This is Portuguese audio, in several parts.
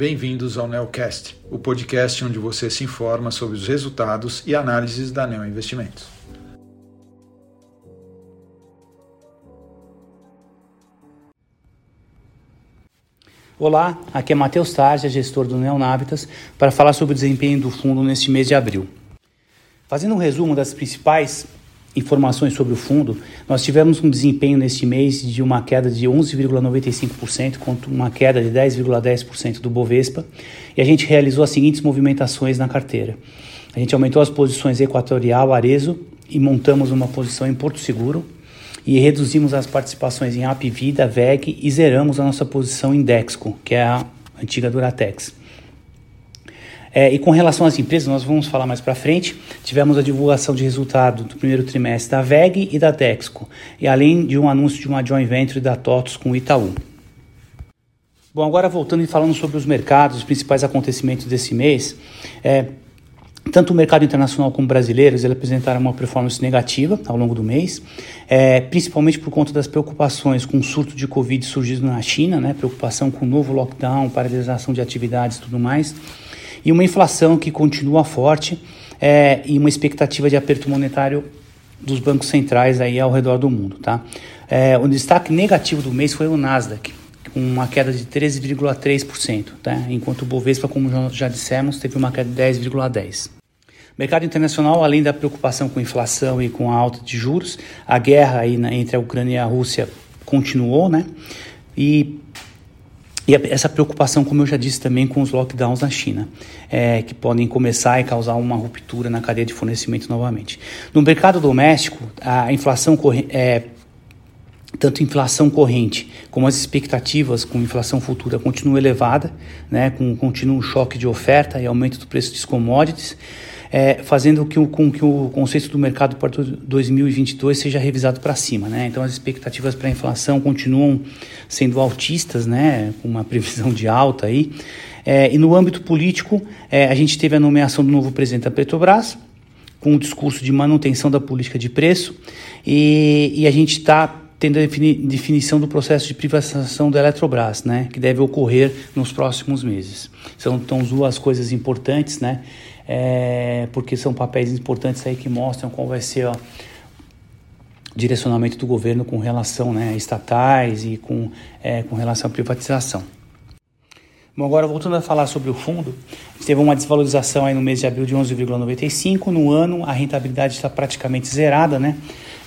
bem-vindos ao Neocast, o podcast onde você se informa sobre os resultados e análises da Neo Investimentos. Olá, aqui é Matheus Tarja, gestor do Neonavitas, para falar sobre o desempenho do fundo neste mês de abril. Fazendo um resumo das principais informações sobre o fundo, nós tivemos um desempenho neste mês de uma queda de 11,95% contra uma queda de 10,10% do Bovespa, e a gente realizou as seguintes movimentações na carteira. A gente aumentou as posições Equatorial, Arezo e montamos uma posição em Porto Seguro e reduzimos as participações em Apvida, VEG e zeramos a nossa posição em Dexco, que é a antiga Duratex. É, e com relação às empresas, nós vamos falar mais para frente, tivemos a divulgação de resultado do primeiro trimestre da VEG e da Texco, e além de um anúncio de uma joint venture da TOTOS com o Itaú. Bom, agora voltando e falando sobre os mercados, os principais acontecimentos desse mês, é, tanto o mercado internacional como brasileiros eles apresentaram uma performance negativa ao longo do mês, é, principalmente por conta das preocupações com o surto de Covid surgido na China, né, preocupação com o novo lockdown, paralisação de atividades e tudo mais e uma inflação que continua forte é, e uma expectativa de aperto monetário dos bancos centrais aí ao redor do mundo, tá? É, o destaque negativo do mês foi o Nasdaq, com uma queda de 13,3%, tá? enquanto o Bovespa, como já dissemos, teve uma queda de 10,10%. Mercado internacional, além da preocupação com inflação e com a alta de juros, a guerra aí na, entre a Ucrânia e a Rússia continuou, né? E e essa preocupação, como eu já disse também, com os lockdowns na China, é, que podem começar e causar uma ruptura na cadeia de fornecimento novamente. No mercado doméstico, a inflação é, tanto inflação corrente como as expectativas com inflação futura continuam elevada, né, com um contínuo choque de oferta e aumento do preço dos commodities é, fazendo que o, com que o conceito do mercado para 2022 seja revisado para cima. Né? Então, as expectativas para a inflação continuam sendo altistas, né? com uma previsão de alta. Aí. É, e no âmbito político, é, a gente teve a nomeação do novo presidente da Petrobras, com o discurso de manutenção da política de preço, e, e a gente está tendo a defini definição do processo de privatização da Eletrobras, né, que deve ocorrer nos próximos meses. São então duas coisas importantes, né, é, porque são papéis importantes aí que mostram qual vai ser o direcionamento do governo com relação né, a estatais e com, é, com relação à privatização. Bom, agora voltando a falar sobre o fundo, teve uma desvalorização aí no mês de abril de 11,95, no ano a rentabilidade está praticamente zerada, né,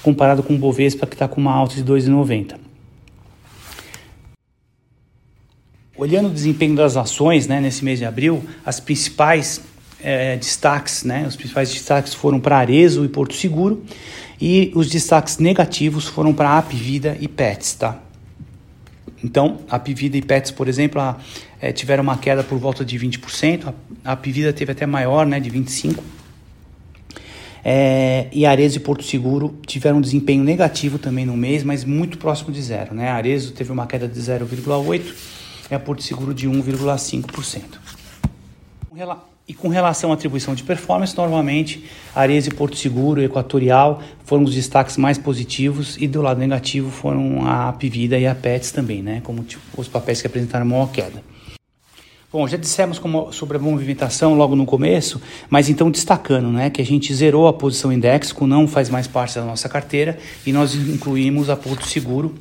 comparado com o Bovespa que está com uma alta de 2,90. Olhando o desempenho das ações né, nesse mês de abril, as principais é, destaques, né? Os principais destaques foram para Arezo e Porto Seguro e os destaques negativos foram para Apvida e Pets, tá? Então, a Apvida e Pets, por exemplo, a, é, tiveram uma queda por volta de 20%, a Apvida teve até maior, né, de 25%. É, e Arezo e Porto Seguro tiveram um desempenho negativo também no mês, mas muito próximo de zero. Né? A Arezo teve uma queda de 0,8% e a Porto Seguro de 1,5%. E com relação à atribuição de performance, normalmente Ares e Porto Seguro e Equatorial foram os destaques mais positivos e do lado negativo foram a Apvida e a Pets também, né, como tipo, os papéis que apresentaram maior queda. Bom, já dissemos como, sobre a movimentação logo no começo, mas então destacando né, que a gente zerou a posição Indexco, não faz mais parte da nossa carteira e nós incluímos a Porto Seguro,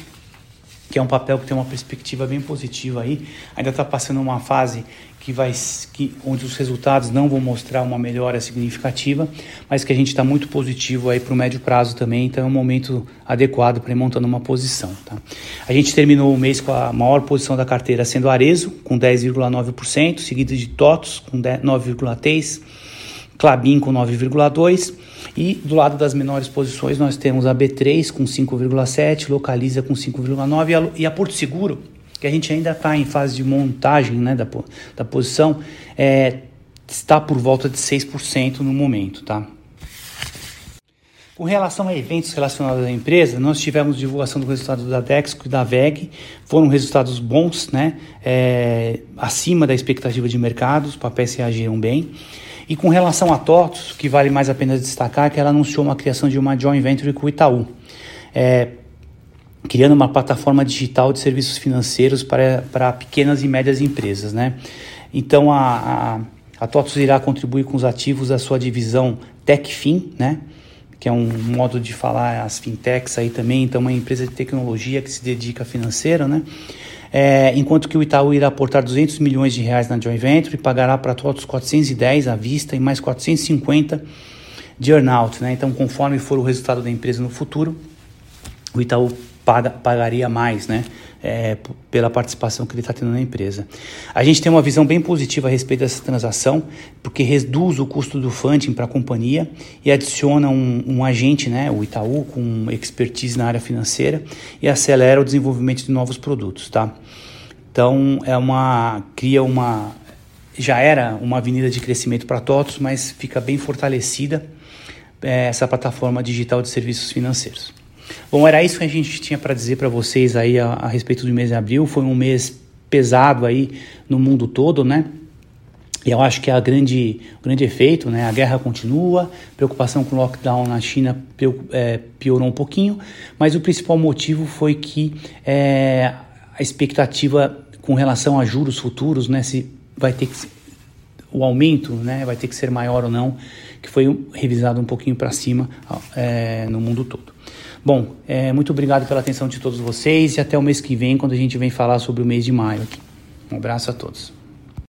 que é um papel que tem uma perspectiva bem positiva aí, ainda está passando uma fase que vai, que, onde os resultados não vão mostrar uma melhora significativa, mas que a gente está muito positivo aí para o médio prazo também, então é um momento adequado para ir montando uma posição. Tá? A gente terminou o mês com a maior posição da carteira sendo Arezo, com 10,9%, seguido de TOTOS, com 9,3%, Clabin com 9,2%, e do lado das menores posições nós temos a B3 com 5,7%, Localiza com 5,9% e a Porto Seguro que a gente ainda está em fase de montagem né, da, da posição, é, está por volta de 6% no momento. Tá? Com relação a eventos relacionados à empresa, nós tivemos divulgação do resultado da Dexco e da VEG, foram resultados bons, né, é, acima da expectativa de mercado, os papéis reagiram bem. E com relação a TOTOS, que vale mais a pena destacar, que ela anunciou uma criação de uma joint venture com o Itaú. É, criando uma plataforma digital de serviços financeiros para, para pequenas e médias empresas, né? Então a, a, a TOTUS irá contribuir com os ativos da sua divisão TechFin, né? que é um modo de falar as fintechs aí também, então uma empresa de tecnologia que se dedica a financeiro, né? É, enquanto que o Itaú irá aportar 200 milhões de reais na joint venture e pagará para todos 410 à vista e mais 450 de earnout, né? Então, conforme for o resultado da empresa no futuro, o Itaú paga, pagaria mais, né? É, pela participação que ele está tendo na empresa. A gente tem uma visão bem positiva a respeito dessa transação, porque reduz o custo do funding para a companhia e adiciona um, um, agente, né, o Itaú, com expertise na área financeira e acelera o desenvolvimento de novos produtos. Tá? Então, é uma, cria uma. Já era uma avenida de crescimento para todos, mas fica bem fortalecida é, essa plataforma digital de serviços financeiros. Bom, era isso que a gente tinha para dizer para vocês aí a, a, respeito do mês de abril. Foi um mês pesado aí no mundo todo, né? E eu acho que é a grande, o grande efeito, né? A guerra continua, preocupação com o lockdown na China é, piorou um pouquinho, mas o principal motivo foi que é, a expectativa com relação a juros futuros, né? Se vai ter que o aumento, né? Vai ter que ser maior ou não, que foi revisado um pouquinho para cima é, no mundo todo. Bom, é, muito obrigado pela atenção de todos vocês e até o mês que vem, quando a gente vem falar sobre o mês de maio aqui. Um abraço a todos.